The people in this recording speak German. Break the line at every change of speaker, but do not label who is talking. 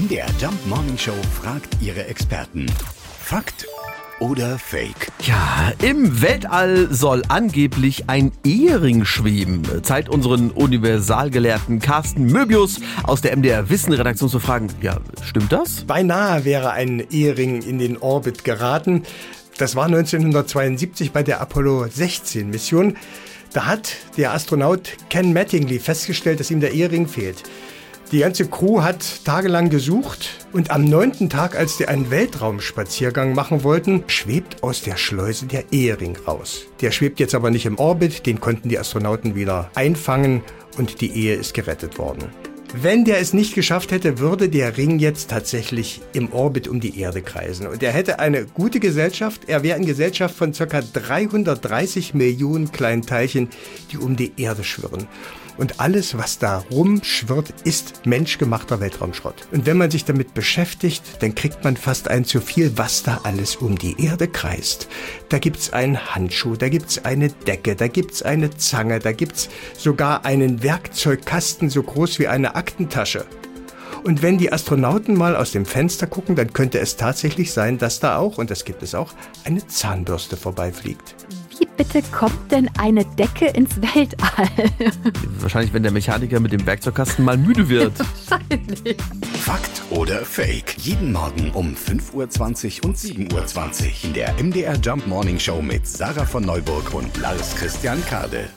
MDR Jump Morning Show fragt ihre Experten. Fakt oder Fake?
Ja, im Weltall soll angeblich ein Ehering schweben. Zeit unseren Universalgelehrten Carsten Möbius aus der MDR Wissen Redaktion zu fragen, ja, stimmt das?
Beinahe wäre ein Ehering in den Orbit geraten. Das war 1972 bei der Apollo 16 Mission. Da hat der Astronaut Ken Mattingly festgestellt, dass ihm der Ehering fehlt. Die ganze Crew hat tagelang gesucht und am neunten Tag, als sie einen Weltraumspaziergang machen wollten, schwebt aus der Schleuse der Ehering raus. Der schwebt jetzt aber nicht im Orbit, den konnten die Astronauten wieder einfangen und die Ehe ist gerettet worden. Wenn der es nicht geschafft hätte, würde der Ring jetzt tatsächlich im Orbit um die Erde kreisen. Und er hätte eine gute Gesellschaft. Er wäre in Gesellschaft von ca. 330 Millionen kleinen Teilchen, die um die Erde schwirren. Und alles, was da rumschwirrt, ist menschgemachter Weltraumschrott. Und wenn man sich damit beschäftigt, dann kriegt man fast ein zu viel, was da alles um die Erde kreist. Da gibt's einen Handschuh, da gibt's eine Decke, da gibt's eine Zange, da gibt's sogar einen Werkzeugkasten so groß wie eine Aktentasche. Und wenn die Astronauten mal aus dem Fenster gucken, dann könnte es tatsächlich sein, dass da auch, und das gibt es auch, eine Zahnbürste vorbeifliegt.
Bitte kommt denn eine Decke ins Weltall?
Wahrscheinlich, wenn der Mechaniker mit dem Werkzeugkasten mal müde wird.
Wahrscheinlich.
Fakt oder Fake? Jeden Morgen um 5.20 Uhr und 7.20 Uhr in der MDR Jump Morning Show mit Sarah von Neuburg und Lars Christian Kade.